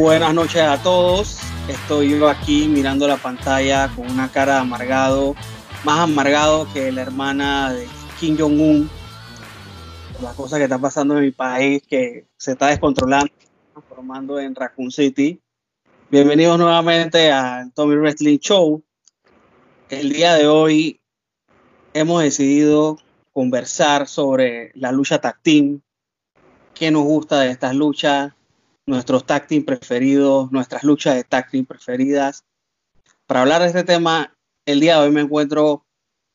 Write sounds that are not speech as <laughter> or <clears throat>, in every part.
Buenas noches a todos. Estoy yo aquí mirando la pantalla con una cara de amargado, más amargado que la hermana de Kim Jong-un. La cosa que está pasando en mi país, que se está descontrolando, transformando en Raccoon City. Bienvenidos nuevamente al Tommy Wrestling Show. El día de hoy hemos decidido conversar sobre la lucha tag team, qué nos gusta de estas luchas, nuestros tag preferidos, nuestras luchas de tag preferidas. Para hablar de este tema, el día de hoy me encuentro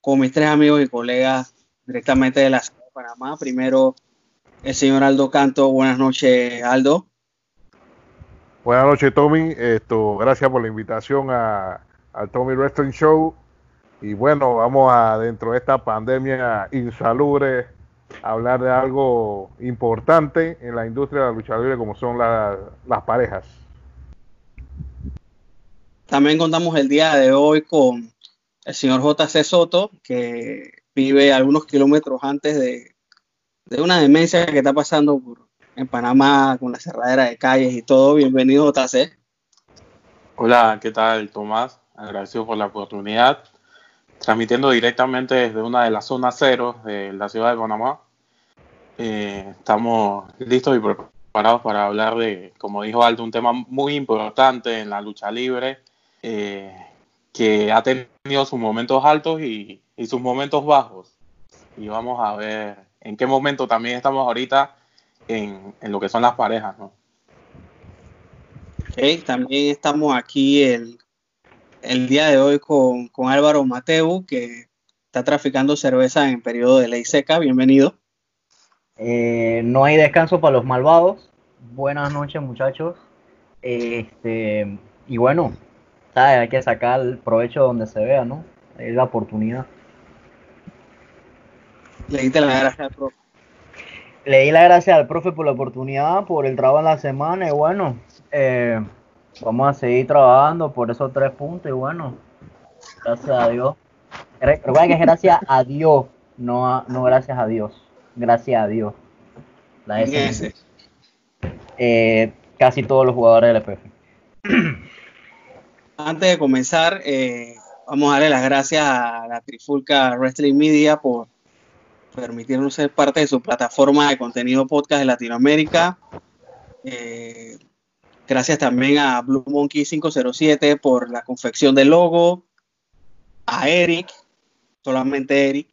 con mis tres amigos y colegas directamente de la ciudad de Panamá. Primero, el señor Aldo Canto. Buenas noches, Aldo. Buenas noches, Tommy. Esto, gracias por la invitación a, al Tommy Wrestling Show. Y bueno, vamos a, dentro de esta pandemia insalubre, hablar de algo importante en la industria de la lucha libre como son las parejas. También contamos el día de hoy con el señor JC Soto, que vive algunos kilómetros antes de, de una demencia que está pasando en Panamá con la cerradera de calles y todo. Bienvenido JC. Hola, ¿qué tal Tomás? Agradecido por la oportunidad transmitiendo directamente desde una de las zonas cero de la ciudad de Panamá. Eh, estamos listos y preparados para hablar de, como dijo Aldo, un tema muy importante en la lucha libre, eh, que ha tenido sus momentos altos y, sus momentos bajos. Y vamos a ver en qué momento también estamos ahorita en, lo que son las parejas, ¿no? también estamos aquí el, el día de hoy con, con Álvaro Mateu, que está traficando cerveza en periodo de ley seca. Bienvenido. Eh, no hay descanso para los malvados. Buenas noches, muchachos. Este, y bueno, hay que sacar el provecho donde se vea, ¿no? Es la oportunidad. Le di la gracia al profe. Le di la gracia al profe por la oportunidad, por el trabajo en la semana y bueno, eh, vamos a seguir trabajando por esos tres puntos y bueno, gracias a Dios. Recuerden que es gracias a Dios, no, no gracias a Dios gracias a Dios. La S. Eh, casi todos los jugadores del EPF. <clears throat> Antes de comenzar, eh, vamos a darle las gracias a la Trifulca Wrestling Media por permitirnos ser parte de su plataforma de contenido podcast de Latinoamérica. Eh, gracias también a Blue Monkey 507 por la confección del logo, a Eric, solamente Eric,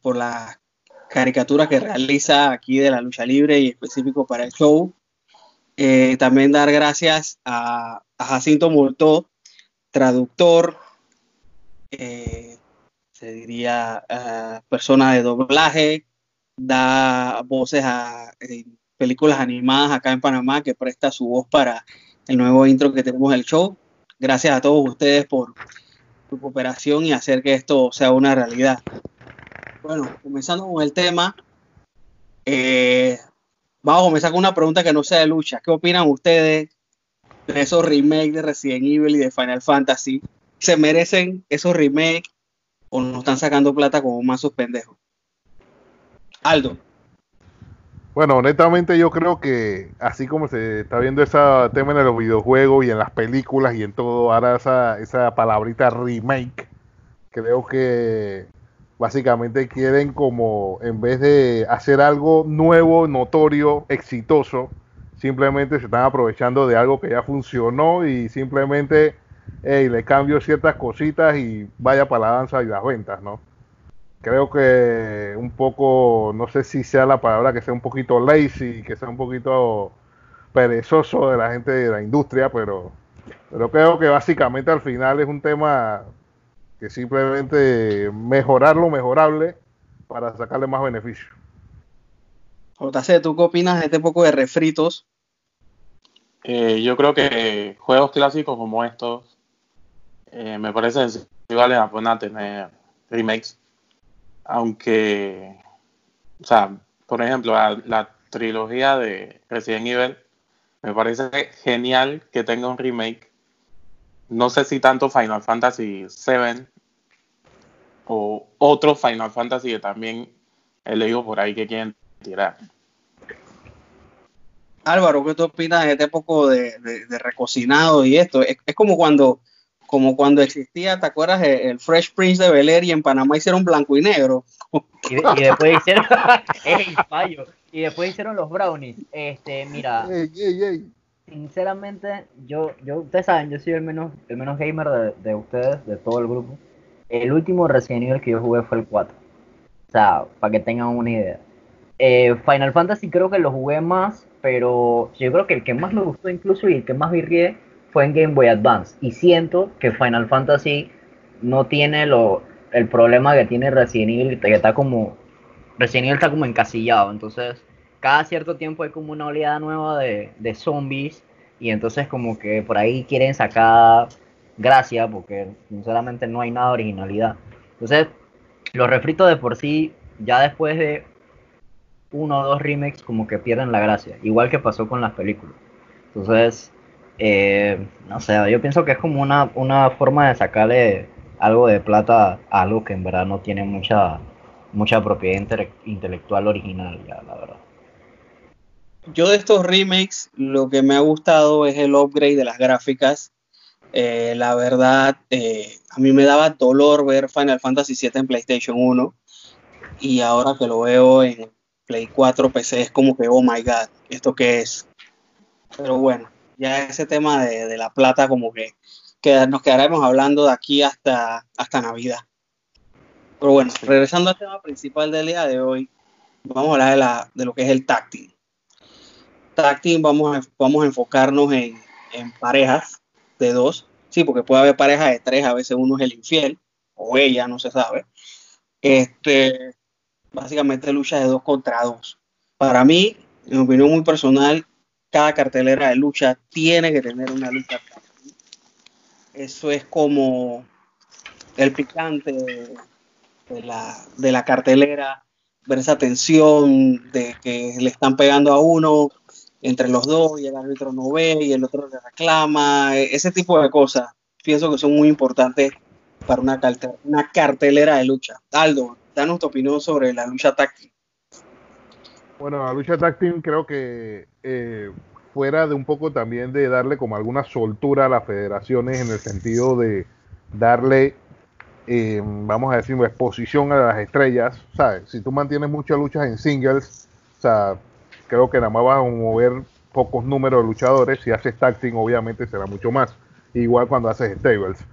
por la caricatura que realiza aquí de la lucha libre y específico para el show. Eh, también dar gracias a, Jacinto Moltó, traductor, eh, se diría uh, persona de doblaje, da voces a películas animadas acá en Panamá, que presta su voz para el nuevo intro que tenemos del show. Gracias a todos ustedes por su cooperación y hacer que esto sea una realidad. Bueno, comenzando con el tema, eh, vamos a comenzar con una pregunta que no sea de lucha. ¿Qué opinan ustedes de esos remakes de Resident Evil y de Final Fantasy? ¿Se merecen esos remakes o nos están sacando plata como mazos pendejos? Aldo. Bueno, honestamente yo creo que así como se está viendo ese tema en los videojuegos y en las películas y en todo, ahora esa, esa palabrita remake, creo que básicamente quieren como, en vez de hacer algo nuevo, notorio, exitoso, simplemente se están aprovechando de algo que ya funcionó y simplemente le cambio ciertas cositas y vaya para la danza y las ventas, ¿no? Creo que un poco, no sé si sea la palabra que sea un poquito lazy, que sea un poquito perezoso de la gente de la industria, pero, pero creo que básicamente al final es un tema que simplemente mejorar lo mejorable para sacarle más beneficio. JC, ¿tú qué opinas de este poco de refritos? Eh, yo creo que juegos clásicos como estos eh, me parece que vale la pena tener remakes. Aunque, o sea, por ejemplo, la, trilogía de Resident Evil me parece genial que tenga un remake. No sé si tanto Final Fantasy VII o otro Final Fantasy que también he leído por ahí que quieren tirar. Álvaro, ¿qué tú opinas de este poco de, recocinado y esto? Es, como cuando como cuando existía, ¿te acuerdas? El, Fresh Prince de Bel Air y en Panamá hicieron blanco y negro. Y, después hicieron <laughs> y después hicieron los brownies. Este, mira, sinceramente, yo, yo, ustedes saben, yo soy el menos, el menos gamer de, de ustedes, de todo el grupo. El último Resident Evil que yo jugué fue el 4. O sea, para que tengan una idea. Eh, Final Fantasy creo que lo jugué más, pero yo creo que el que más me gustó incluso y el que más virrié fue en Game Boy Advance. Y siento que Final Fantasy no tiene lo, el problema que tiene Resident Evil, que está como... Resident Evil está como encasillado, entonces cada cierto tiempo hay como una oleada nueva de, de zombies y entonces como que por ahí quieren sacar gracia porque sinceramente no hay nada de originalidad. Entonces, los refritos de por sí, ya después de uno o dos remakes, como que pierden la gracia, igual que pasó con las películas. Entonces, eh, no sé, yo pienso que es como una, una forma de sacarle algo de plata a algo que en verdad no tiene mucha, mucha propiedad intelectual original, ya, la verdad. Yo de estos remakes, lo que me ha gustado es el upgrade de las gráficas eh, la verdad, eh, a mí me daba dolor ver Final Fantasy VII en PlayStation 1 y ahora que lo veo en Play 4 PC es como que, oh my god, ¿esto qué es? Pero bueno, ya ese tema de, la plata como que, nos quedaremos hablando de aquí hasta, hasta Navidad. Pero bueno, regresando al tema principal del día de hoy, vamos a hablar de, la, de lo que es el tacting. Tacting vamos a, vamos a enfocarnos en, en parejas de dos, sí, porque puede haber pareja de tres, a veces uno es el infiel, o ella, no se sabe. Este, básicamente lucha de dos contra dos. Para mí, en opinión muy personal, cada cartelera de lucha tiene que tener una lucha. Eso es como el picante de la, de la cartelera, ver esa tensión de que le están pegando a uno, entre los dos y el árbitro no ve y el otro le reclama, e, ese tipo de cosas. Pienso que son muy importantes para una, cartelera de lucha. Aldo, danos tu opinión sobre la lucha táctil. Bueno, la lucha táctil creo que eh, fuera de un poco también de darle como alguna soltura a las federaciones en el sentido de darle, eh, vamos a decir, exposición a las estrellas, ¿sabes? Si tú mantienes muchas luchas en singles, o sea, creo que nada más vas a mover pocos números de luchadores. Si haces tacting, obviamente será mucho más. Igual cuando haces stables.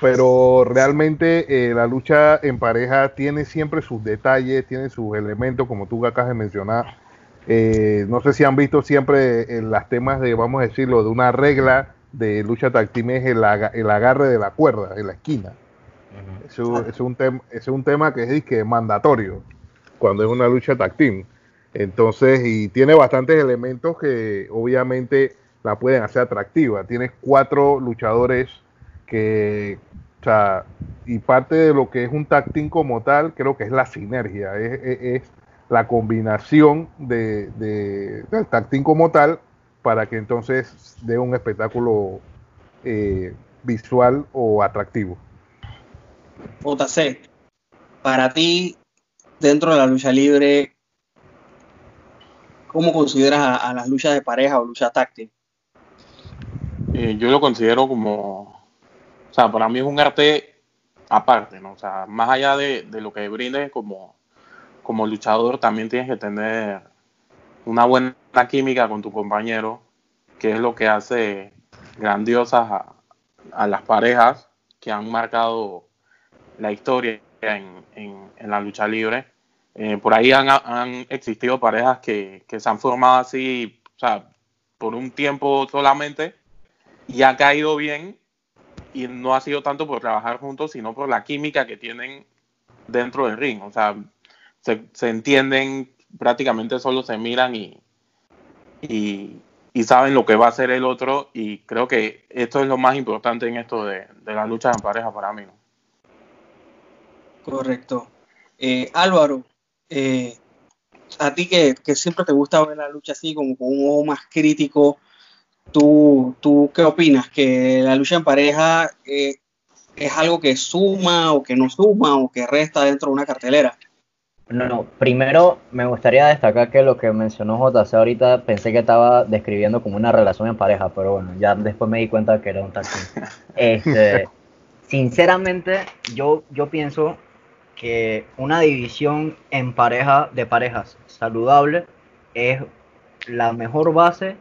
Pero realmente eh, la lucha en pareja tiene siempre sus detalles, tiene sus elementos, como tú acabas de mencionar. Eh, no sé si han visto siempre en las temas de, vamos a decirlo, de una regla de lucha tag es el, agarre de la cuerda en la esquina. es, un es un tema que es, que mandatorio cuando es una lucha tag entonces, y tiene bastantes elementos que obviamente la pueden hacer atractiva. Tienes cuatro luchadores que, o sea, y parte de lo que es un tag como tal, creo que es la sinergia, es, la combinación de, del tag como tal para que entonces dé un espectáculo eh, visual o atractivo. JC, para ti, dentro de la lucha libre, ¿Cómo consideras a, las luchas de pareja o lucha táctil? Eh, yo lo considero como, sea, para mí es un arte aparte, ¿no? O sea, más allá de, lo que brindes como, como luchador, también tienes que tener una buena química con tu compañero, que es lo que hace grandiosas a, las parejas que han marcado la historia en la lucha libre eh, por ahí han, existido parejas que, se han formado así, o sea, por un tiempo solamente y ha caído bien y no ha sido tanto por trabajar juntos, sino por la química que tienen dentro del ring. O sea, se, se entienden, prácticamente solo se miran y, y, saben lo que va a hacer el otro y creo que esto es lo más importante en esto de, de las luchas en pareja para mí. Correcto. Eh, Álvaro, eh, a ti que, que, siempre te gusta ver la lucha así, como con un ojo más crítico, ¿tú, tú qué opinas? ¿Que la lucha en pareja eh, es algo que suma o que no suma o que resta dentro de una cartelera? No, no, primero me gustaría destacar que lo que mencionó JC ahorita pensé que estaba describiendo como una relación en pareja, pero bueno, ya después me di cuenta que era un taxi. <laughs> Este, sinceramente, yo, yo pienso que una división en pareja de parejas saludable es la mejor base,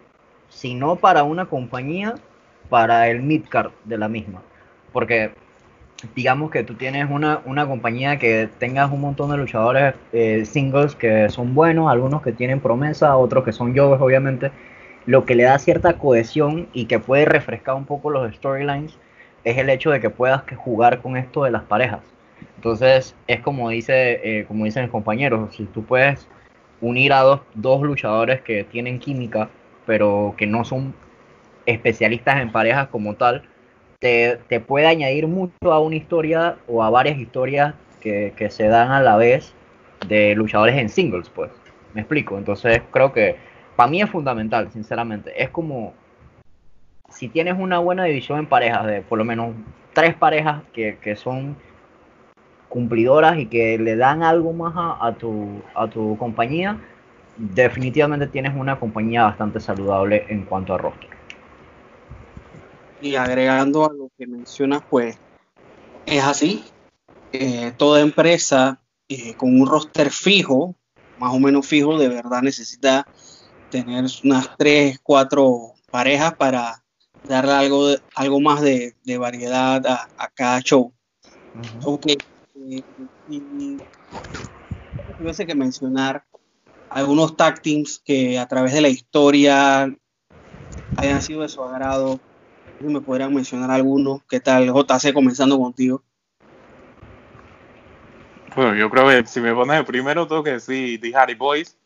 si no para una compañía, para el midcard de la misma. Porque digamos que tú tienes una, una compañía que tengas un montón de luchadores eh, singles que son buenos, algunos que tienen promesa, otros que son joves obviamente, lo que le da cierta cohesión y que puede refrescar un poco los storylines es el hecho de que puedas jugar con esto de las parejas. Entonces es como dice, eh, como dicen los compañeros, si tú puedes unir a dos, dos luchadores que tienen química, pero que no son especialistas en parejas como tal, te, te, puede añadir mucho a una historia o a varias historias que, que, se dan a la vez de luchadores en singles, pues. Me explico. Entonces creo que para mí es fundamental, sinceramente. Es como si tienes una buena división en parejas, de por lo menos tres parejas que, que son cumplidoras y que le dan algo más a, a, tu, a tu compañía, definitivamente tienes una compañía bastante saludable en cuanto a roster. Y agregando a lo que mencionas, pues es así. Eh, toda empresa eh, con un roster fijo, más o menos fijo, de verdad necesita tener unas tres, cuatro parejas para darle algo, de, algo más de, de variedad a, a, cada show. Uh -huh. Ok. Eh, y tuviese que mencionar algunos tag teams que a través de la historia hayan sido de su agrado me podrían mencionar algunos. ¿Qué tal, JC, comenzando contigo? Bueno, yo creo que si me pones el primero, tengo que decir The Hardy Boys.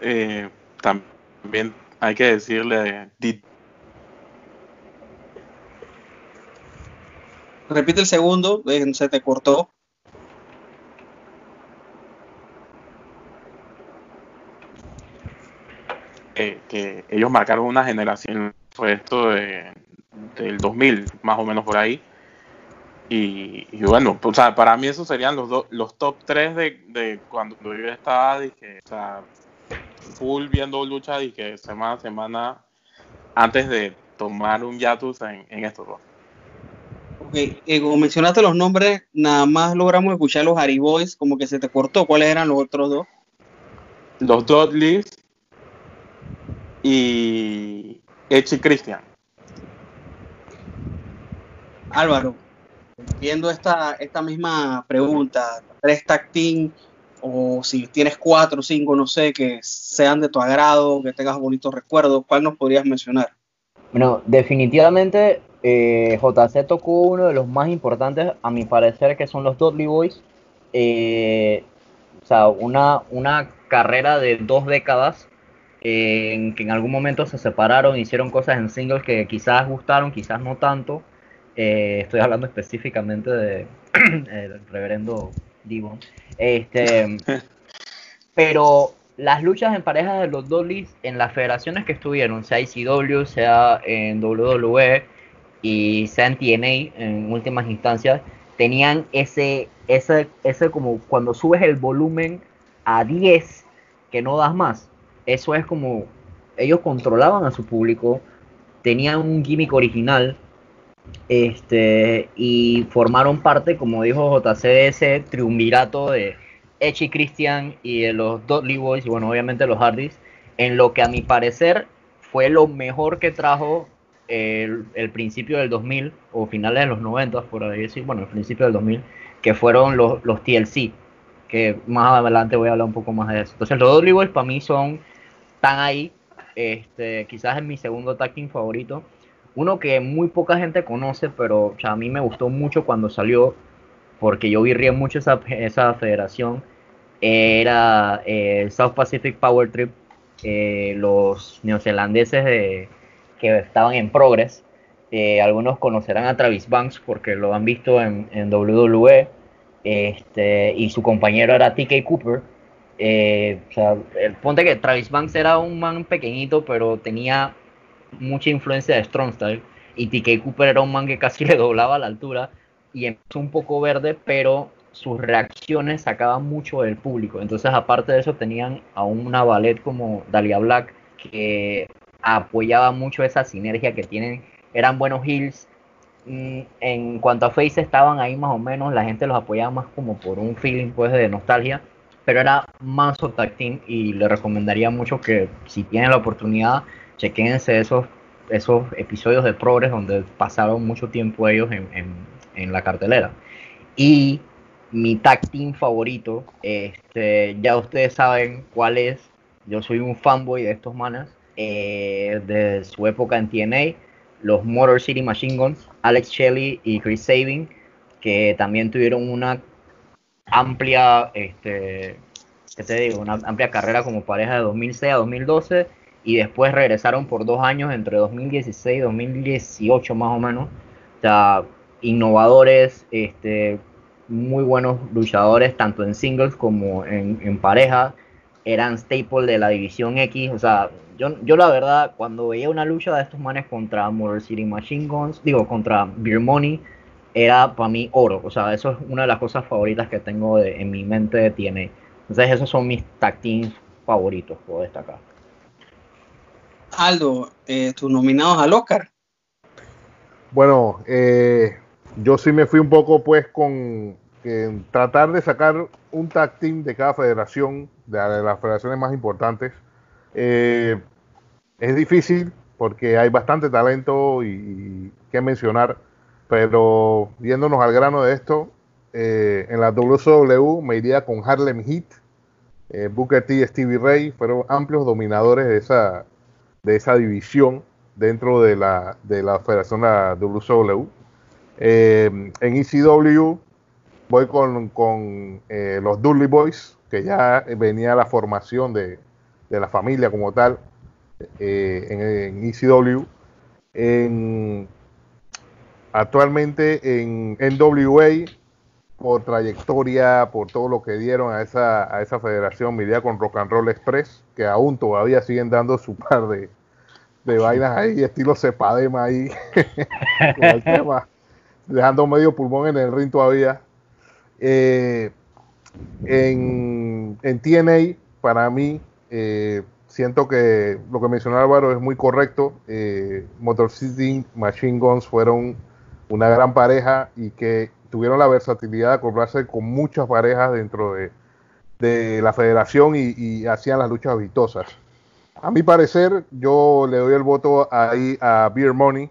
Eh, también hay que decirle The... Repite el segundo, se te cortó. Eh, que ellos marcaron una generación fue esto de, del 2000, más o menos por ahí. Y, y bueno, o sea, para mí esos serían los, do, los top 3 de, de cuando yo estaba, dije, o sea, full viendo lucha, dije, semana a semana, antes de tomar un yatus en, en estos dos. Ok, eh, como mencionaste los nombres, nada más logramos escuchar los Harry Boys, como que se te cortó. ¿Cuáles eran los otros dos? Los Dudleys y Echi Christian. Álvaro, viendo esta, esta misma pregunta, tres tag team o si tienes cuatro o cinco, no sé, que sean de tu agrado, que tengas bonitos recuerdos, ¿cuál nos podrías mencionar? Bueno, definitivamente eh, JC tocó uno de los más importantes, a mi parecer, que son los Dudley Boys. Eh, o sea, una, una carrera de dos décadas en que en algún momento se separaron, hicieron cosas en singles que quizás gustaron, quizás no tanto. Eh, estoy hablando específicamente de <clears throat> el reverendo Divon. Este, <laughs> pero las luchas en parejas de los Dudleys en las federaciones que estuvieron, sea ICW, sea en WWE y sea en TNA en últimas instancias, tenían ese, ese, ese como cuando subes el volumen a 10 que no das más eso es como ellos controlaban a su público, tenían un gimmick original este, y formaron parte, como dijo JC, de ese triunvirato de Christian y de los Dudley Boys, y bueno, obviamente los Hardys, en lo que a mi parecer fue lo mejor que trajo el, el, principio del 2000 o finales de los 90, por ahí decir, bueno, el principio del 2000, que fueron los, los TLC, que más adelante voy a hablar un poco más de eso. Entonces los Dudley Boys para mí son están ahí. Este, quizás es mi segundo tag team favorito. Uno que muy poca gente conoce, pero a mí me gustó mucho cuando salió, porque yo virrié mucho esa, esa federación. era eh, South Pacific Power Trip, eh, los neozelandeses de, que estaban en Progress. Eh, algunos conocerán a Travis Banks porque lo han visto en, en WWE. Este, y su compañero era TK Cooper. Sea, el, ponte que Travis Banks era un man pequeñito, pero tenía mucha influencia de Strong Style. Y TK Cooper era un man que casi <laughs> le doblaba la altura. Y empezó un poco verde, pero sus reacciones sacaban mucho del público. Entonces, aparte de eso, tenían a una ballet como Dalia Black que apoyaba mucho esa sinergia que tienen. Eran buenos heels. Mm, en cuanto a Face estaban ahí más o menos, la gente los apoyaba más como por un feeling pues de nostalgia, pero era más tag team y le recomendaría mucho que si tienen la oportunidad, chequense esos, esos episodios de Progress donde pasaron mucho tiempo ellos en, en, en la cartelera. Y mi tag team favorito. Este, ya ustedes saben cuál es. Yo soy un fanboy de estos manas. Eh, de su época en TNA. Los Motor City Machine Guns, Alex Shelley y Chris Sabin, que también tuvieron una amplia, este, ¿qué te digo? Una amplia carrera como pareja de 2006 a 2012 y después regresaron por dos años entre 2016 y 2018 más o menos. O sea, innovadores, este, muy buenos luchadores, tanto en singles como en, pareja. Eran staple de la división X. O sea, yo, yo la verdad, cuando veía una lucha de estos manes contra Motor City Machine Guns, digo, contra Beer Money, era para mí oro. O sea, eso es una de las cosas favoritas que tengo en mi mente tiene. Entonces, esos son mis tag teams favoritos, puedo destacar. Aldo, eh, tus nominados al Oscar. Bueno, eh, yo sí me fui un poco pues con tratar de sacar un tag team de cada federación, de, las federaciones más importantes. Eh, es difícil porque hay bastante talento y, que mencionar, pero viéndonos al grano de esto, eh, en la WCW me iría con Harlem Heat, eh, Booker T y Stevie Ray fueron amplios dominadores de esa, de esa división dentro de la, de la federación de la WCW. en ECW voy con, eh, los Dudley Boys, que ya venía la formación de, la familia como tal eh, en, ECW. Actualmente en NWA, por trayectoria, por todo lo que dieron a esa, a esa federación, mi con Rock and Roll Express, que aún todavía siguen dando su par de, de vainas ahí, estilo cepadema ahí, <laughs> dejando medio pulmón en el ring todavía. Eh, en, en, TNA, para mí, eh, siento que lo que mencionó Álvaro es muy correcto. Eh, Motor City Machine Guns fueron una gran pareja y que tuvieron la versatilidad de acoplarse con muchas parejas dentro de, la federación y, hacían las luchas vistosas. A mi parecer, yo le doy el voto ahí a Beer Money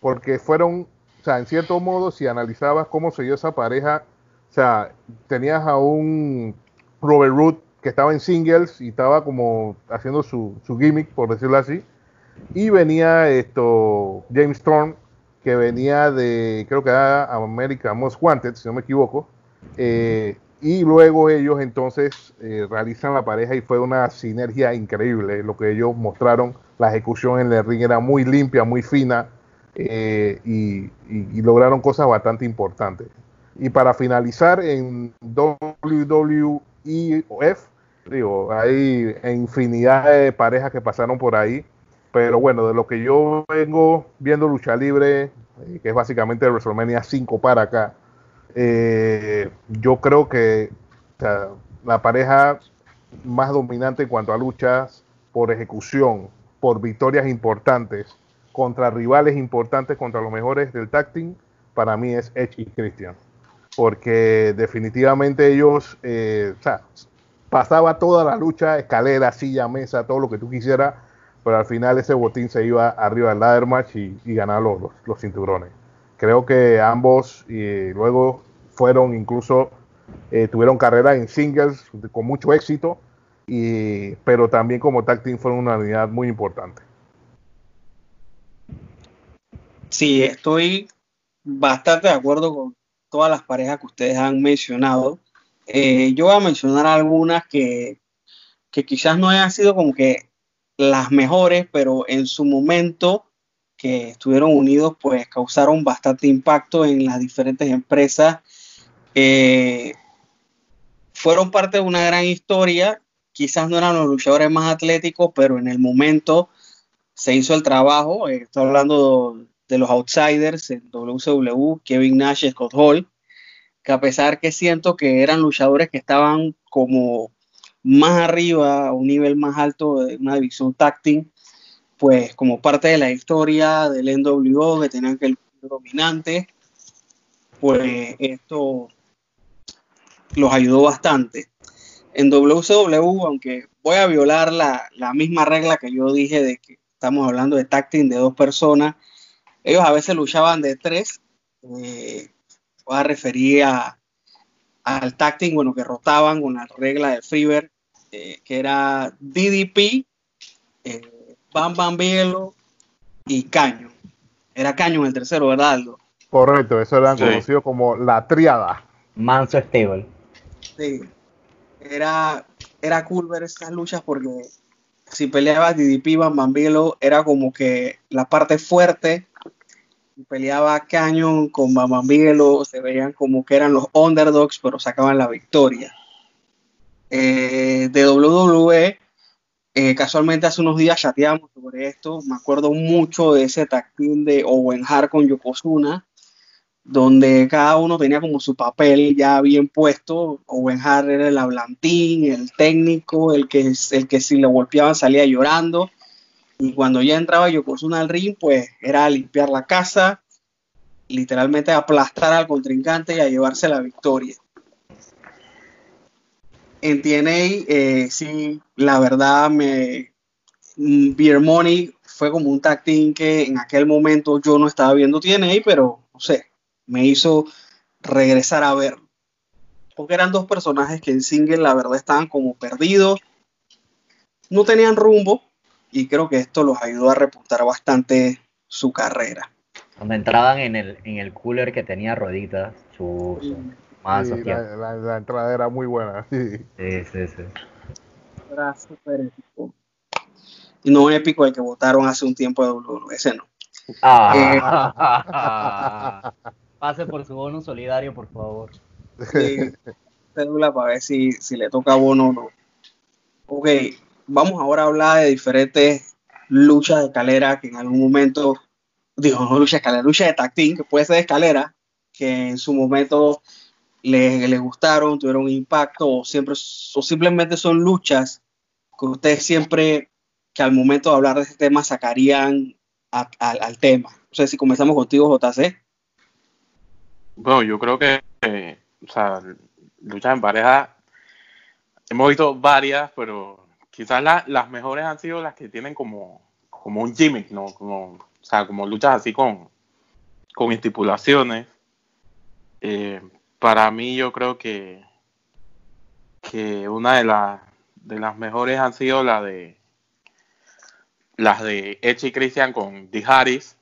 porque fueron, o sea, en cierto modo, si analizabas cómo se dio esa pareja, o sea, tenías a un Robert Root que estaba en singles y estaba como haciendo su, gimmick, por decirlo así. Y venía esto James Storm, que venía de, creo que era America Most Wanted, si no me equivoco. Eh, y luego ellos entonces eh, realizan la pareja y fue una sinergia increíble. Lo que ellos mostraron, la ejecución en el ring era muy limpia, muy fina eh, y, lograron cosas bastante importantes. Y para finalizar, en WWEF, digo, hay infinidad de parejas que pasaron por ahí. Pero bueno, de lo que yo vengo viendo lucha libre, eh, que es básicamente WrestleMania 5 para acá, eh, yo creo que la pareja más dominante en cuanto a luchas por ejecución, por victorias importantes, contra rivales importantes, contra los mejores del tag para mí es Edge y Christian. Porque definitivamente ellos, eh, o sea, pasaba toda la lucha, escalera, silla, mesa, todo lo que tú quisieras, pero al final ese botín se iba arriba del ladder match y, y ganaron los, cinturones. Creo que ambos y luego fueron incluso, eh, tuvieron carrera en singles con mucho éxito, y, pero también como tag team fueron una unidad muy importante. Sí, estoy bastante de acuerdo con, todas las parejas que ustedes han mencionado. Eh, yo voy a mencionar algunas que, que quizás no hayan sido como que las mejores, pero en su momento que estuvieron unidos, pues causaron bastante impacto en las diferentes empresas. Fueron parte de una gran historia. Quizás no eran los luchadores más atléticos, pero en el momento se hizo el trabajo. Eh, estoy hablando de los outsiders en WCW, Kevin Nash Scott Hall, que a pesar que siento que eran luchadores que estaban como más arriba, a un nivel más alto de una división táctil, pues como parte de la historia del NWO que tenían que el dominante, pues esto los ayudó bastante. En WCW, aunque voy a violar la, misma regla que yo dije de que estamos hablando de tacting de dos personas, ellos a veces luchaban de tres. Eh, voy a referir al tacting, bueno, que rotaban con la regla de Freeber, eh, que era DDP, eh, Bam Bam Bielo y Caño. Era Caño en el tercero, ¿verdad, Aldo? Correcto, eso eran conocido como la triada. Manso Stable. Sí. Era, era cool ver estas luchas porque si peleaba DDP Bam Bielo era como que la parte fuerte. Peleaba Canyon con Bam Bielo se veían como que eran los underdogs, pero sacaban la victoria. Eh, de WWE, eh, casualmente hace unos días chateamos sobre esto. Me acuerdo mucho de ese tactil de Owen Hart con Yokozuna donde cada uno tenía como su papel ya bien puesto. Owen Hart era el hablantín, el técnico, el que, el que si le golpeaban salía llorando. Y cuando ya entraba Yokozuna al ring, pues era limpiar la casa, literalmente aplastar al contrincante y a llevarse la victoria. En TNA, eh, sí, la verdad, me, mm, Beer Money fue como un tag que en aquel momento yo no estaba viendo TNA, pero no sé, me hizo regresar a ver. Porque eran dos personajes que en single la verdad estaban como perdidos, no tenían rumbo y creo que esto los ayudó a repuntar bastante su carrera. Cuando entraban en el, en el cooler que tenía roditas, su, la, entrada era muy buena, sí. Sí, sí, sí. Era súper épico. Y no épico el que votaron hace un tiempo de WWE, ese no. Ah. Eh, <laughs> Pase por su bono solidario, por favor. Sí, cédula para ver si, le toca bono o no. Ok, vamos ahora a hablar de diferentes luchas de escalera que en algún momento, digo, no lucha de escalera, lucha de tactín, que puede ser de escalera, que en su momento les, gustaron, tuvieron impacto, o, siempre, o simplemente son luchas que ustedes siempre, que al momento de hablar de este tema, sacarían al tema. No sé si comenzamos contigo, JC. Bueno, yo creo que, o sea, luchas en pareja, hemos visto varias, pero quizás las mejores han sido las que tienen como, como un gimmick, ¿no? O sea, como luchas así con, con estipulaciones. Eh, para mí yo creo que, que una de, las de las mejores han sido la de las de Edge y Christian con D. Harris.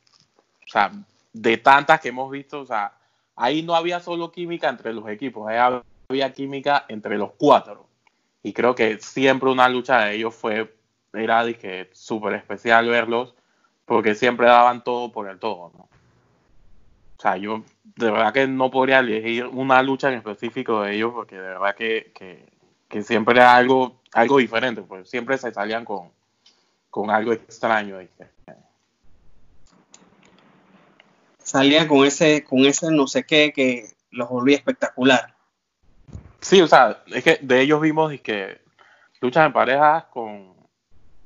O sea, de tantas que hemos visto, o sea, ahí no había solo química entre los equipos, ahí había química entre los cuatro. Y creo que siempre una lucha de ellos fue, era súper especial verlos, porque siempre daban todo por el todo, ¿no? O sea, yo de verdad que no podría elegir una lucha en específico de ellos, porque de verdad que, que, siempre era algo, algo diferente, pues siempre se salían con, con algo extraño. ¿viste? salían con ese, con ese no sé qué que los volvía espectacular. Sí, o sea, es que de ellos vimos que luchas en parejas con,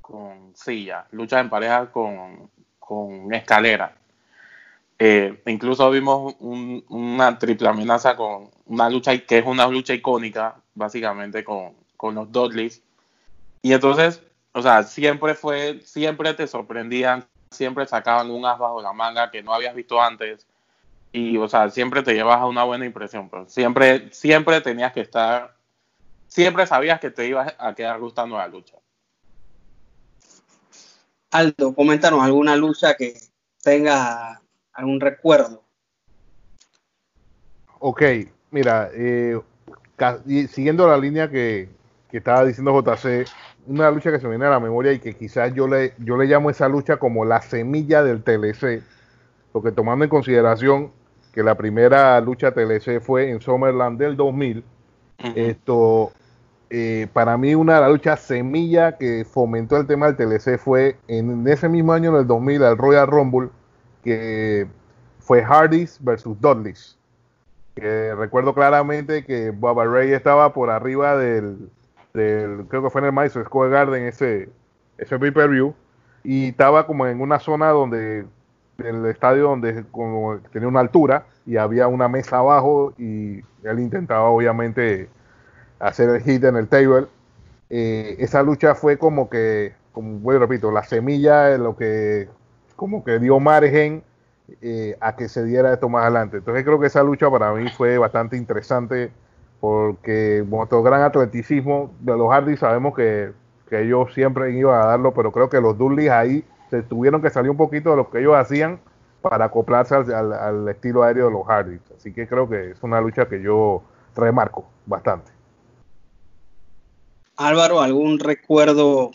con sillas, luchas en parejas con, con escalera. Eh, incluso vimos una triple amenaza con una lucha que es una lucha icónica, básicamente, con, con los Dudleys. Y entonces, o sea, siempre fue, siempre te sorprendían siempre sacaban un as bajo la manga que no habías visto antes y, o sea, siempre te llevas a una buena impresión, pero siempre, siempre tenías que estar, siempre sabías que te ibas a quedar gustando la lucha. Aldo, coméntanos alguna lucha que tenga algún recuerdo. Ok, mira, eh, siguiendo la línea que, que estaba diciendo JC, una lucha que se me viene a la memoria y que quizás yo le, yo le llamo esa lucha como la semilla del TLC, porque tomando en consideración que la primera lucha TLC fue en Summerland del 2000, esto, eh, para mí una de las luchas semilla que fomentó el tema del TLC fue en ese mismo año, en el 2000, el Royal Rumble, que fue Hardys versus Dudleys. Que recuerdo claramente que Baba Ray estaba por arriba del, creo que fue en el Madison Square Garden ese, ese pay-per-view, y estaba como en una zona donde, el estadio donde como tenía una altura y había una mesa abajo y él intentaba obviamente hacer el hit en el table. Eh, esa lucha fue como que, como bueno, repito, la semilla de lo que como que dio margen eh, a que se diera esto más adelante. Entonces creo que esa lucha para mí fue bastante interesante porque nuestro gran atleticismo de los Hardys sabemos que, ellos siempre iban a darlo, pero creo que los Dudleys ahí se tuvieron que salir un poquito de lo que ellos hacían para acoplarse al, estilo aéreo de los Hardys. Así que creo que es una lucha que yo remarco bastante. Álvaro, ¿algún recuerdo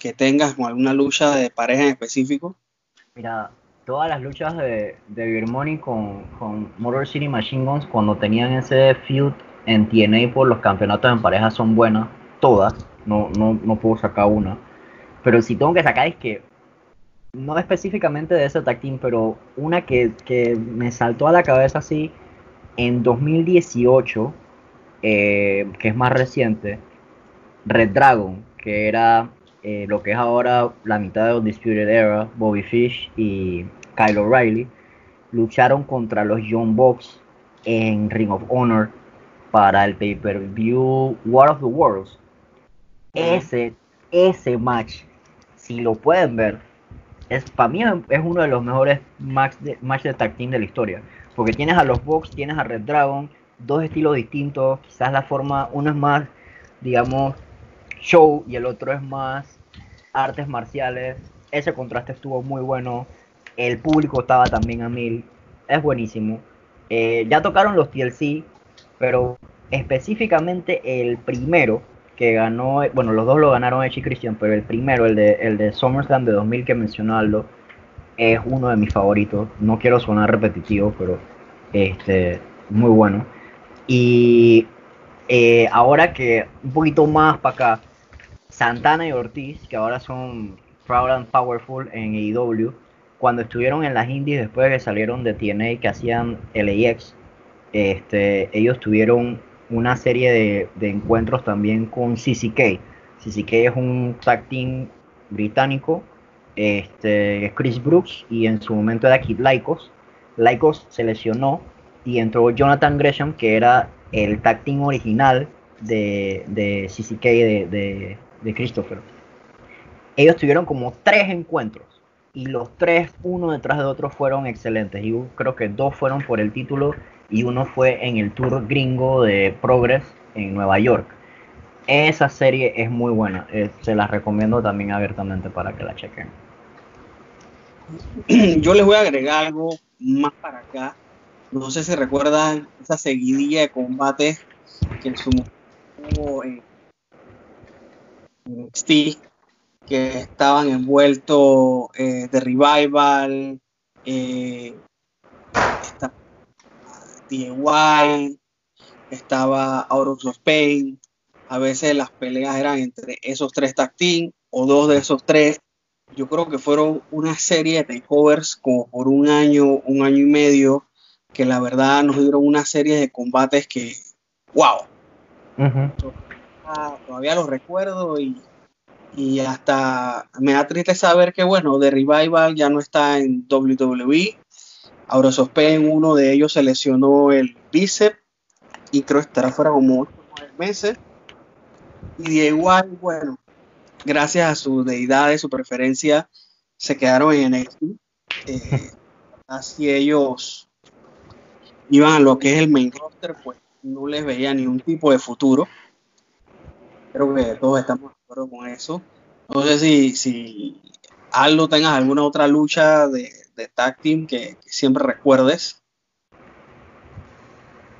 que tengas con alguna lucha de pareja en específico? Mira, todas las luchas de, de Money con, con Motor City Machine Guns cuando tenían ese feud en TNA por los campeonatos en pareja son buenas, todas, no, no, no puedo sacar una. Pero si tengo que sacar es que, no específicamente de ese tag team, pero una que, que me saltó a la cabeza así, en 2018, eh, que es más reciente, Red Dragon, que era eh, lo que es ahora la mitad de Undisputed Era, Bobby Fish y Kyle O'Reilly, lucharon contra los Young Bucks en Ring of Honor para el pay-per-view War of the Worlds. Ese, ese match, si lo pueden ver, es para mí es uno de los mejores match de, match de tag team de la historia. Porque tienes a los Bucks, tienes a Red Dragon, dos estilos distintos. Quizás la forma, uno es más, digamos, show y el otro es más artes marciales. Ese contraste estuvo muy bueno. El público estaba también a mil. Es buenísimo. Eh, ya tocaron los TLC, pero específicamente el primero que ganó, bueno, los dos lo ganaron Edge y Christian, pero el primero, el de, el de SummerSlam de 2000 que mencionó Aldo, es uno de mis favoritos. No quiero sonar repetitivo, pero este, muy bueno. Y eh, ahora que un poquito más para acá, Santana y Ortiz, que ahora son Proud and Powerful en AEW, cuando estuvieron en las indies después de que salieron de TNA que hacían LAX, este, ellos tuvieron una serie de, encuentros también con CCK. CCK es un tag team británico, este, Chris Brooks y en su momento era Kid Lycos. Lycos se lesionó y entró Jonathan Gresham, que era el tag team original de, de CCK de, de Christopher. Ellos tuvieron como tres encuentros y los tres, uno detrás de otro, fueron excelentes. Y creo que dos fueron por el título y uno fue en el tour gringo de Progress en Nueva York. Esa serie es muy buena, eh, se las recomiendo también abiertamente para que la chequen. <clears throat> Yo les voy a agregar algo más para acá. No sé si recuerdan esa seguidilla de combates que en en que estaban envueltos eh, de Revival, eh, DIY, estaba Out of Pain. A veces las peleas eran entre esos tres tag team o dos de esos tres. Yo creo que fueron una serie de takeovers como por un año, un año y medio, que la verdad nos dieron una serie de combates que, wow. Todavía los recuerdo y y hasta me da triste saber que, bueno, The Revival ya no está en WWE. Ahora en uno de ellos se lesionó el bíceps y creo que estará fuera como 8 meses. Y de igual, bueno, gracias a su deidad y su preferencia, se quedaron en NXT. Eh, <laughs> así ellos iban a lo que es el main roster, pues no les veía ningún tipo de futuro. Creo que todos estamos con eso. No sé si, si Aldo tengas alguna otra lucha de, de tag team que, siempre recuerdes.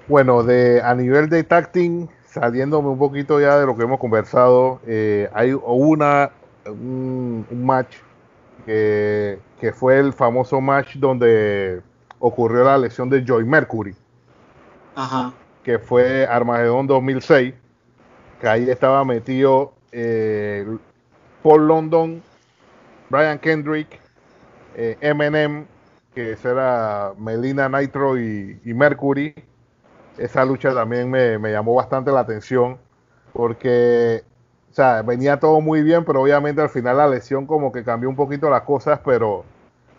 Bueno, de a nivel de tacting, saliéndome un poquito ya de lo que hemos conversado, eh, hay una un, un match que, que fue el famoso match donde ocurrió la lesión de Joy Mercury, Ajá. que fue Armagedón 2006, que ahí estaba metido eh, Paul London, Brian Kendrick, eh, Eminem, que ese era Melina Nitro y, Mercury. Esa lucha también me, me llamó bastante la atención porque o sea, venía todo muy bien, pero obviamente al final la lesión como que cambió un poquito las cosas, pero,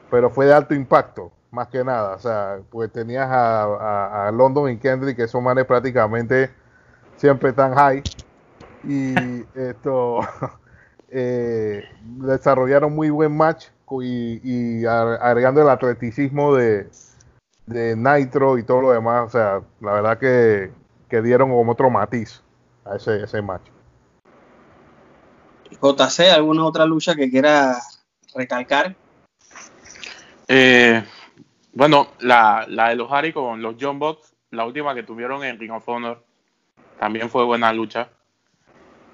pero fue de alto impacto, más que nada. O sea, pues tenías a, a- London y Kendrick, que esos manes prácticamente siempre están high. Y <laughs> esto <laughs> eh, desarrollaron muy buen match y, agregando el atleticismo de, de Nitro y todo lo demás. O sea, la verdad que, que dieron como otro matiz a ese, ese match. JC, ¿alguna otra lucha que quiera recalcar? Eh, bueno, la, la de los Harry con los John Box, la última que tuvieron en Ring of Honor, también fue buena lucha.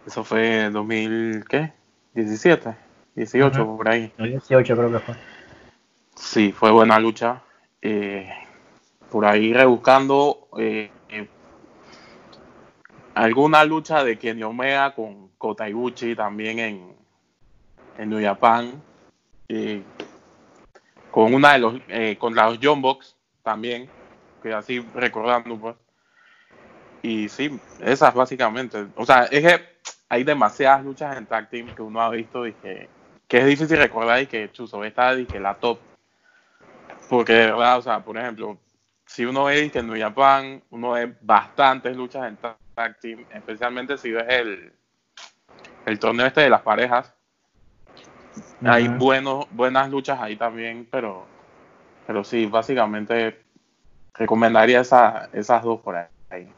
Eso fue en 2000, ¿qué? 17, 18, Ujú. por ahí. El 18 creo que fue. Sí, fue buena lucha. Eh, por ahí rebuscando eh, eh, alguna lucha de Kenny Omega con Kota Ibushi también en, en New Japan. Eh, con una de los, eh, con los John Box también, que así recordando pues. Y sí, esas básicamente. O sea, es que hay demasiadas luchas en tag team que uno ha visto y que, que es difícil recordar y que Chuzo está y que la top porque de verdad, o sea, por ejemplo, si uno ve que en New Japan, uno ve bastantes luchas en tag team, especialmente si ves el, el torneo este de las parejas. Hay buenos, buenas luchas ahí también, pero, pero sí, básicamente recomendaría esa, esas dos por ahí.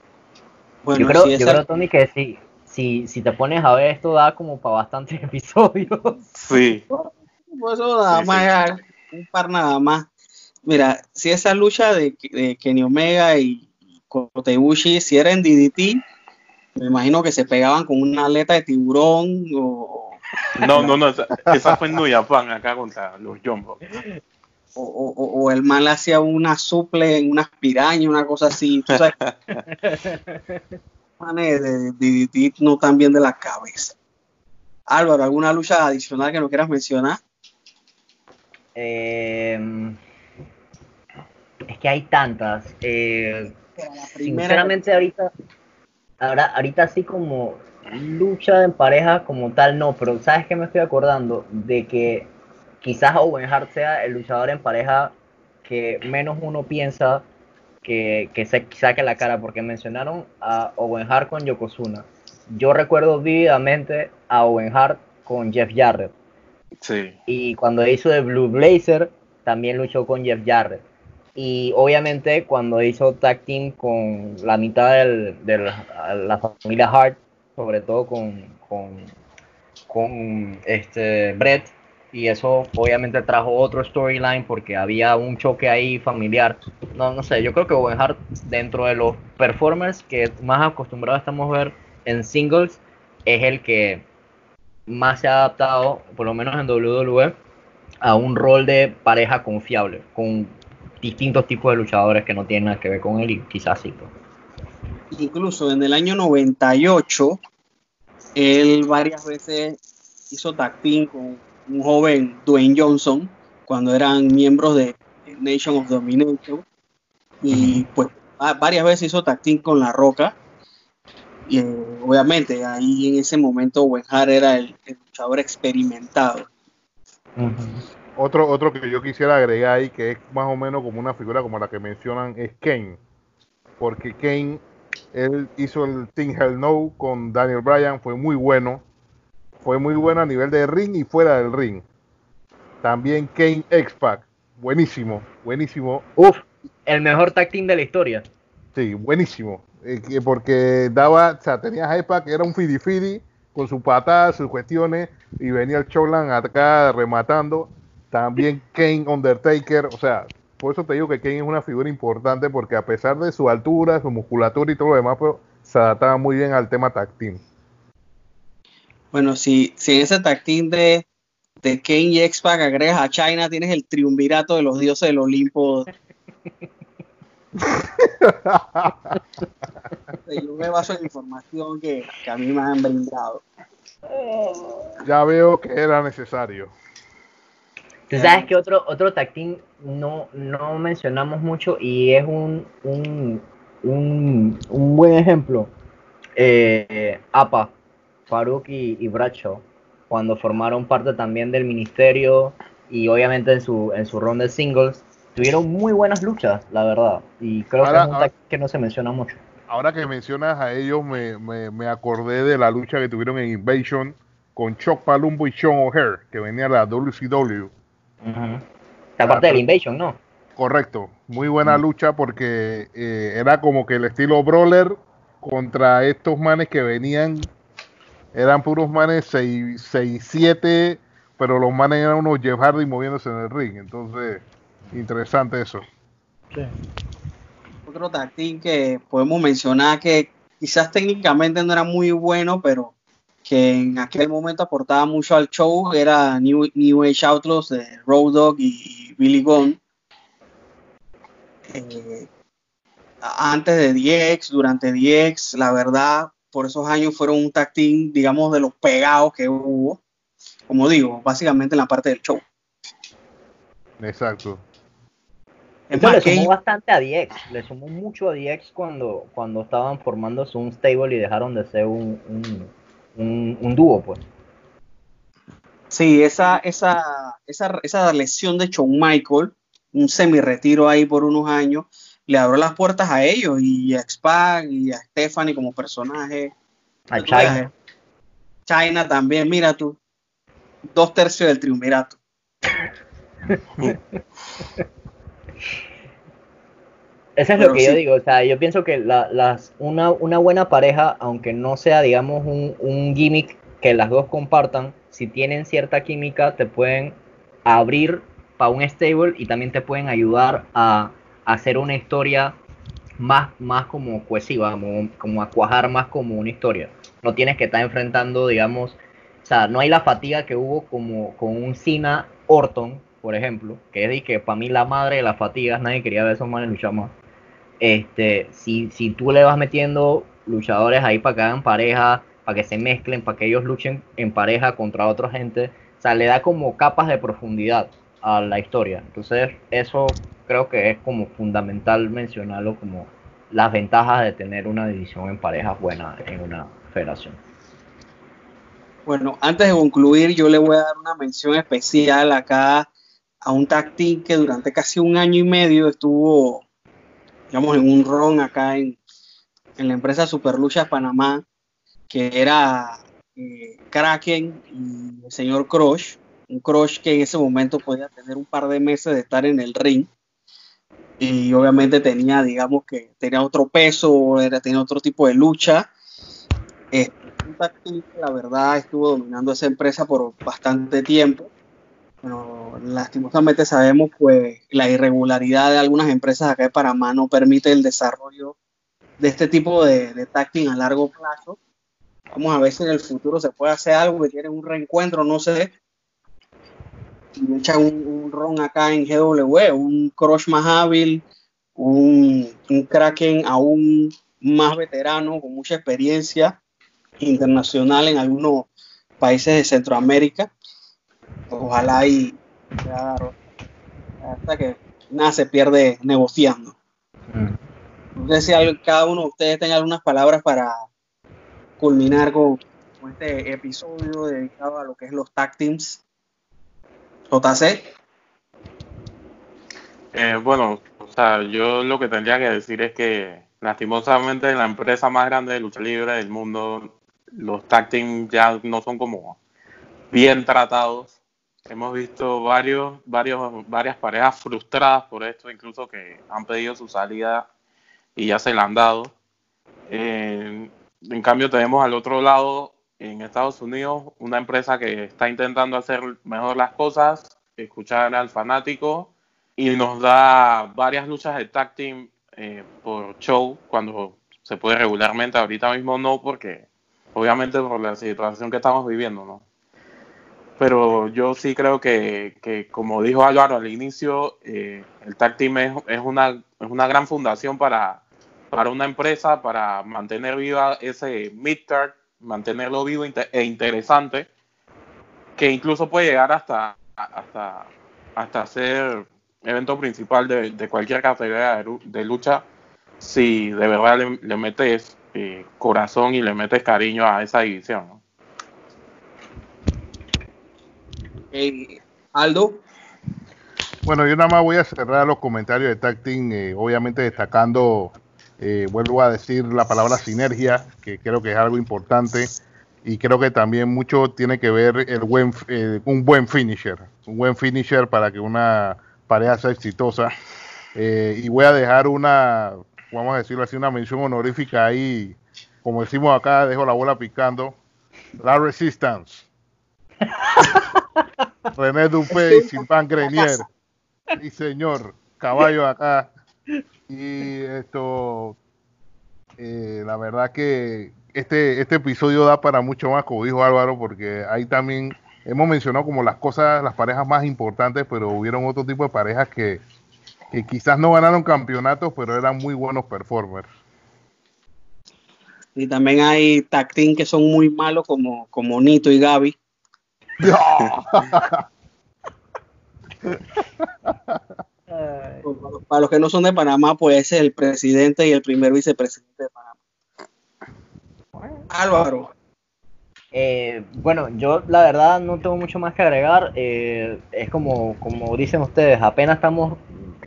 Bueno, yo creo, si yo esa- creo, Tony, que sí. Si, si te pones a ver esto, da como para bastantes <laughs> episodios. Sí, Pues eso nada Sí, más, sí. un par nada más. Mira, si esa lucha de, de Kenny Omega y Kota Ibushi, si era en DDT, me imagino que se pegaban con una aleta de tiburón o, no, no, no, esa, esa fue en New Japan, acá contra los Jumbo. o, o- o el man le hacía una suple, unas pirañas, una cosa así. Tú sabes, <laughs> manes de DDT no tan bien de la cabeza. Álvaro, ¿alguna lucha adicional que no quieras mencionar? Eh, es que hay tantas. Eh, sinceramente, ahorita, ahora, ahorita así como lucha en pareja como tal, no, pero ¿sabes qué me estoy acordando? De que quizás Owen Hart sea el luchador en pareja que menos uno piensa que, que se saque la cara, porque mencionaron a Owen Hart con Yokozuna. Yo recuerdo vívidamente a Owen Hart con Jeff Jarrett. Sí, Y cuando hizo de Blue Blazer, también luchó con Jeff Jarrett. Y obviamente cuando hizo tag team con la mitad de la, la familia Hart, sobre todo con, con, con este Brett, y eso obviamente trajo otro storyline porque había un choque ahí familiar. No, no sé, yo creo que Owen Hart, dentro de los performers que más acostumbrados estamos a ver en singles, es el que más se ha adaptado, por lo menos en WWE, a un rol de pareja confiable, con distintos tipos de luchadores que no tienen nada que ver con él y quizás sí. pues. Incluso en el año 98, él varias veces hizo tag team con un joven Dwayne Johnson cuando eran miembros de Nation of Domination. Y pues va- varias veces hizo team con La Roca. Y eh, obviamente ahí en ese momento Owen Hart era el, el luchador experimentado. Otro, otro que yo quisiera agregar ahí, que es más o menos como una figura como la que mencionan, es Kane. Porque Kane, él hizo el Team Hell No con Daniel Bryan, fue muy bueno. Fue muy bueno a nivel de ring y fuera del ring. También Kane X-Pac, buenísimo, buenísimo. Uf, el mejor tag team de la historia. Sí, buenísimo. Eh, que porque daba, o sea, tenías a que era un fidi con sus patadas, sus cuestiones, y venía el Chowland acá rematando. También Kane Undertaker, o sea, por eso te digo que Kane es una figura importante porque a pesar de su altura, su musculatura y todo lo demás, pero se adaptaba muy bien al tema tag team. Bueno, si, si en ese team de, de Kane y X-Pac agregas a China, tienes el triunvirato de los dioses del Olimpo. <laughs> Yo me baso en información que, que a mí me han brindado. Ya veo que era necesario. Tú sabes que otro, otro team no, no mencionamos mucho y es un, un, un, un buen ejemplo. Eh, APA, Farouk y, y Bradshaw, cuando formaron parte también del ministerio y obviamente en su, en su ronda de singles, tuvieron muy buenas luchas, la verdad. Y creo Ahora- que es un ahora- tag que no se menciona mucho. Ahora que mencionas a ellos, me, me, me acordé de la lucha que tuvieron en Invasion con Chuck Palumbo y Sean O'Hare, que venía de la WCW. Ujú. La parte del Invasion, ¿no? Correcto, muy buena lucha porque eh, era como que el estilo brawler contra estos manes que venían, eran puros manes 6-7, pero los manes eran unos Jeff Hardy moviéndose en el ring. Entonces, interesante eso. Otro tag team que podemos mencionar que quizás técnicamente no era muy bueno, pero que en aquel momento aportaba mucho al show era New, New Age Outlaws de Road Dogg y Billy Gunn. Eh, antes de DX, durante DX, la verdad, por esos años fueron un tag team, digamos, de los pegados que hubo. Como digo, básicamente en la parte del show. Exacto. Es Esto le más, sumó bastante a DX, le sumó mucho a DX cuando, cuando estaban formándose un stable y dejaron de ser un, un, un, un dúo, pues. Sí, esa, esa, esa, esa lesión de Shawn Michael, un semi-retiro ahí por unos años, le abrió las puertas a ellos y a X-Pac y a Stephanie como personaje. A China. China también, mira tú, dos tercios del triunvirato. <laughs> Eso es Pero lo que yo digo, o sea, yo pienso que la- las, una, una buena pareja, aunque no sea, digamos, un, un gimmick que las dos compartan, si tienen cierta química, te pueden abrir para un stable y también te pueden ayudar a hacer una historia más, más como cohesiva, como, como a cuajar más como una historia. No tienes que estar enfrentando, digamos, o sea, no hay la fatiga que hubo como con un Cena Orton, por ejemplo, que es de que para mí la madre de las fatigas, nadie quería ver a esos manes luchar más. Este, si, si tú le vas metiendo luchadores ahí para que hagan pareja, para que se mezclen, para que ellos luchen en pareja contra otra gente, o sea, le da como capas de profundidad a la historia. Entonces, eso creo que es como fundamental mencionarlo como las ventajas de tener una división en parejas buena en una federación. Bueno, antes de concluir, yo le voy a dar una mención especial acá a un team que durante casi un año y medio estuvo, digamos, en un ron acá en, en la empresa Superluchas Panamá, que era eh, Kraken y el señor Crush, un Crush que en ese momento podía tener un par de meses de estar en el ring y obviamente tenía, digamos que tenía otro peso, era, tenía otro tipo de lucha. Eh, la verdad estuvo dominando esa empresa por bastante tiempo. Pero lastimosamente sabemos pues la irregularidad de algunas empresas acá de Panamá no permite el desarrollo de este tipo de, de a largo plazo. Vamos a ver si en el futuro se puede hacer algo, que tienen un reencuentro, no sé. Y echan un, un ron acá en GW, un crush más hábil, un, un Kraken aún más veterano, con mucha experiencia internacional en algunos países de Centroamérica. Ojalá y claro, hasta que nada se pierde negociando. No sé si cada uno de ustedes tenga algunas palabras para culminar con, con este episodio dedicado a lo que es los tag teams. JC. Eh, bueno, o sea, yo lo que tendría que decir es que lastimosamente en la empresa más grande de lucha libre del mundo, los tag team ya no son como bien tratados. Hemos visto varios, varios, varias parejas frustradas por esto, incluso que han pedido su salida y ya se la han dado. Eh, en cambio, tenemos al otro lado, en Estados Unidos, una empresa que está intentando hacer mejor las cosas, escuchar al fanático y nos da varias luchas de tag team eh, por show cuando se puede regularmente. Ahorita mismo no, porque obviamente por la situación que estamos viviendo, ¿no? Pero yo sí creo que, que como dijo Álvaro al inicio, eh, el tag team es, es, una, es una gran fundación para, para una empresa, para mantener viva ese mid-card, mantenerlo vivo e interesante, que incluso puede llegar hasta, hasta, hasta ser evento principal de, de cualquier categoría de, lucha si de verdad le, metes eh, corazón y le metes cariño a esa división. Aldo. Bueno, yo nada más voy a cerrar los comentarios de Tag eh, obviamente destacando, eh, vuelvo a decir la palabra sinergia, que creo que es algo importante y creo que también mucho tiene que ver el buen, un buen finisher, un buen finisher para que una pareja sea exitosa. Eh, y voy a dejar una, vamos a decirlo así, una mención honorífica ahí, como decimos acá, dejo la bola picando. La Resistance. <laughs> René Dupé y Sylvain Grenier. Y señor, caballo acá. <laughs> Y esto, eh, la verdad que este, este episodio da para mucho más, como dijo Álvaro, porque ahí también hemos mencionado como las cosas, las parejas más importantes, pero hubieron otro tipo de parejas que, quizás no ganaron campeonatos, pero eran muy buenos performers. Y también hay tag que son muy malos como, como Nito y Gaby. <laughs> <laughs> <laughs> Para los que no son de Panamá, pues es el presidente y el primer vicepresidente de Panamá. Álvaro. Eh, bueno, yo la verdad no tengo mucho más que agregar. Eh, es como, como dicen ustedes, apenas estamos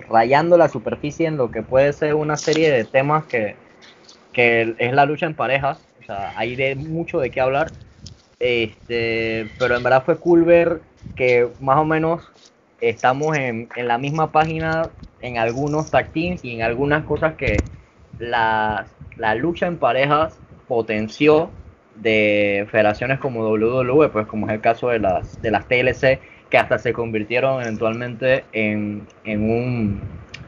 rayando la superficie en lo que puede ser una serie de temas que, que es la lucha en parejas. O sea, hay de mucho de qué hablar. Este, pero en verdad fue cool ver que más o menos estamos en, en la misma página en algunos tag teams y en algunas cosas que la, la lucha en parejas potenció de federaciones como WWE, pues como es el caso de las, de las TLC, que hasta se convirtieron eventualmente en, en un,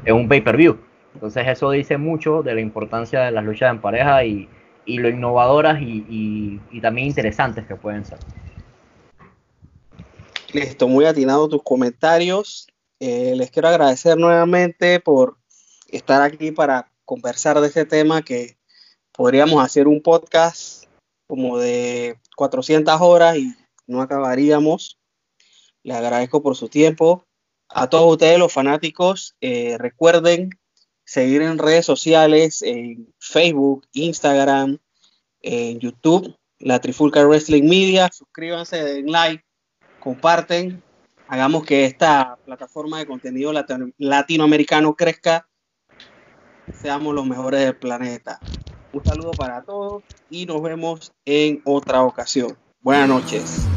en un pay-per-view. Entonces eso dice mucho de la importancia de las luchas en pareja y, y lo innovadoras y, y, también interesantes que pueden ser. Listo, muy atinado tus comentarios. Eh, les quiero agradecer nuevamente por estar aquí para conversar de este tema que podríamos hacer un podcast como de 400 horas y no acabaríamos. Le agradezco por su tiempo. A todos ustedes los fanáticos, eh, recuerden seguir en redes sociales, en Facebook, Instagram, en YouTube, la Trifulca Wrestling Media. Suscríbanse, den like, comparten. Hagamos que esta plataforma de contenido latinoamericano crezca. Seamos los mejores del planeta. Un saludo para todos y nos vemos en otra ocasión. Buenas noches.